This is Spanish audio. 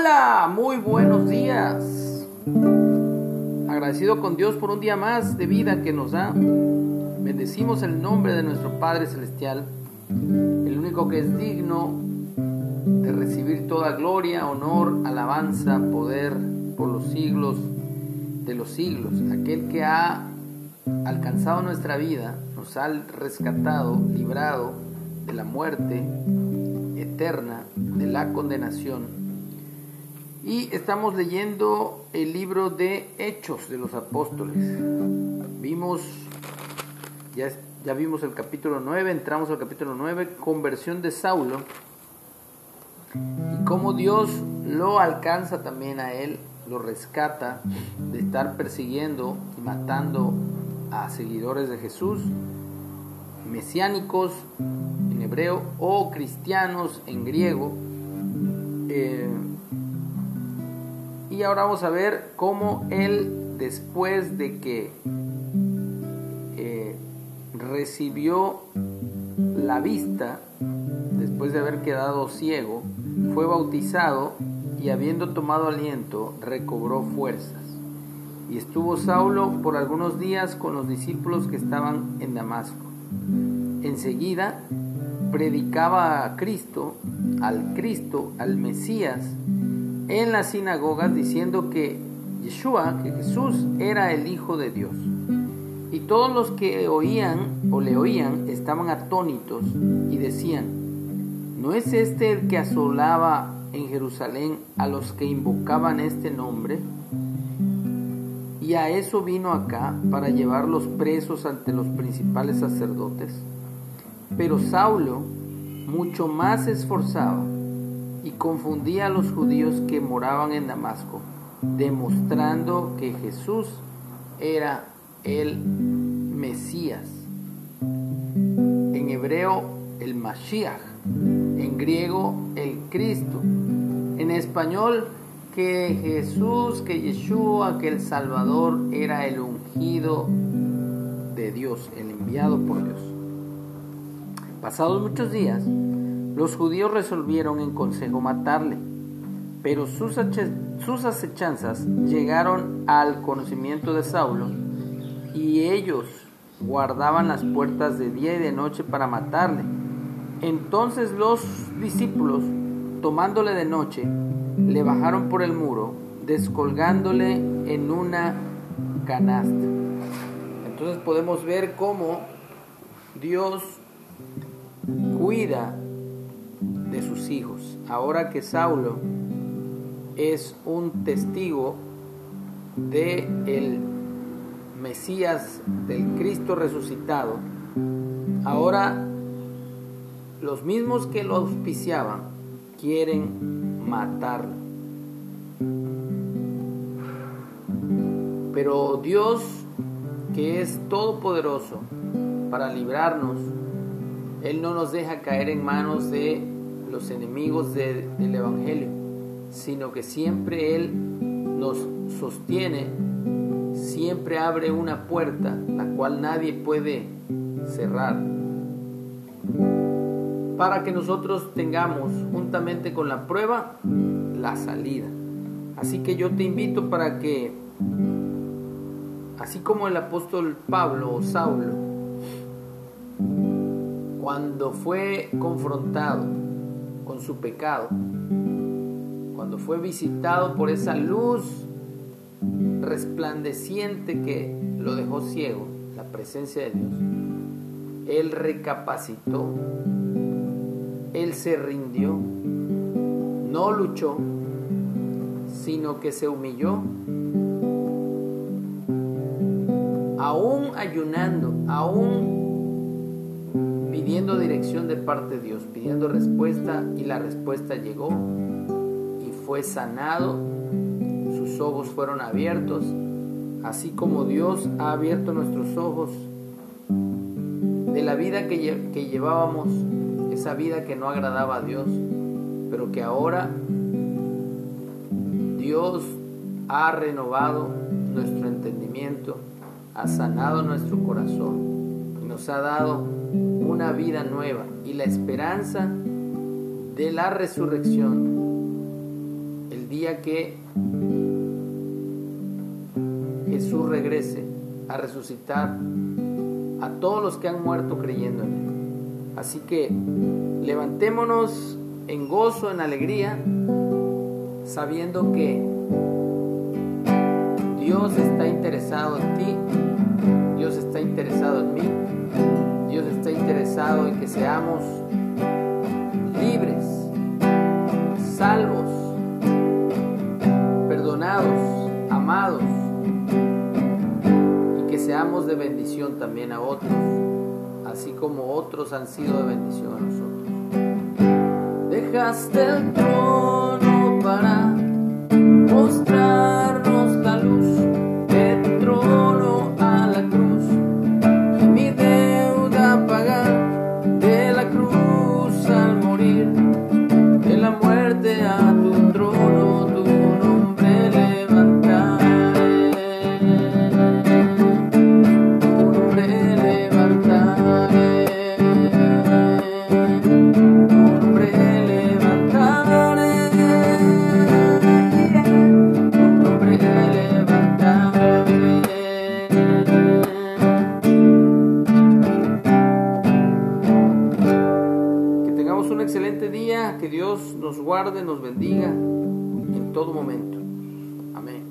Hola, muy buenos días. Agradecido con Dios por un día más de vida que nos da. Bendecimos el nombre de nuestro Padre Celestial, el único que es digno de recibir toda gloria, honor, alabanza, poder por los siglos de los siglos. Aquel que ha alcanzado nuestra vida, nos ha rescatado, librado de la muerte eterna, de la condenación. Y estamos leyendo el libro de Hechos de los Apóstoles. Vimos, ya, ya vimos el capítulo 9, entramos al capítulo 9, conversión de Saulo, y cómo Dios lo alcanza también a él, lo rescata de estar persiguiendo y matando a seguidores de Jesús, mesiánicos en hebreo o cristianos en griego. Eh, y ahora vamos a ver cómo él, después de que eh, recibió la vista, después de haber quedado ciego, fue bautizado y habiendo tomado aliento, recobró fuerzas. Y estuvo Saulo por algunos días con los discípulos que estaban en Damasco. Enseguida predicaba a Cristo, al Cristo, al Mesías, en las sinagogas diciendo que Yeshua, que Jesús era el Hijo de Dios. Y todos los que oían o le oían estaban atónitos y decían, ¿no es este el que asolaba en Jerusalén a los que invocaban este nombre? Y a eso vino acá para llevarlos presos ante los principales sacerdotes. Pero Saulo mucho más se esforzaba y confundía a los judíos que moraban en Damasco, demostrando que Jesús era el Mesías. En hebreo, el Mashiach. En griego, el Cristo. En español, que Jesús, que Yeshua, que el Salvador era el ungido de Dios, el enviado por Dios. Pasados muchos días, los judíos resolvieron en consejo matarle, pero sus, sus acechanzas llegaron al conocimiento de Saulo y ellos guardaban las puertas de día y de noche para matarle. Entonces los discípulos, tomándole de noche, le bajaron por el muro, descolgándole en una canasta. Entonces podemos ver cómo Dios cuida de sus hijos. Ahora que Saulo es un testigo de el Mesías del Cristo resucitado, ahora los mismos que lo auspiciaban quieren matarlo. Pero Dios, que es todopoderoso para librarnos, Él no nos deja caer en manos de los enemigos del Evangelio, sino que siempre Él nos sostiene, siempre abre una puerta, la cual nadie puede cerrar, para que nosotros tengamos, juntamente con la prueba, la salida. Así que yo te invito para que, así como el apóstol Pablo o Saulo, cuando fue confrontado con su pecado, cuando fue visitado por esa luz resplandeciente que lo dejó ciego, la presencia de Dios, él recapacitó, él se rindió, no luchó, sino que se humilló, aún ayunando, aún pidiendo dirección de parte de Dios, pidiendo respuesta y la respuesta llegó y fue sanado, sus ojos fueron abiertos, así como Dios ha abierto nuestros ojos. De la vida que, llevábamos, esa vida que no agradaba a Dios, pero que ahora Dios ha renovado nuestro entendimiento, ha sanado nuestro corazón y nos ha dado una vida nueva y la esperanza de la resurrección el día que Jesús regrese a resucitar a todos los que han muerto creyendo en Él. Así que levantémonos en gozo, en alegría, sabiendo que Dios está interesado en ti, en que seamos libres, salvos, perdonados, amados y que seamos de bendición también a otros, así como otros han sido de bendición a nosotros. Dejaste el trono para Nos bendiga en todo momento. Amén.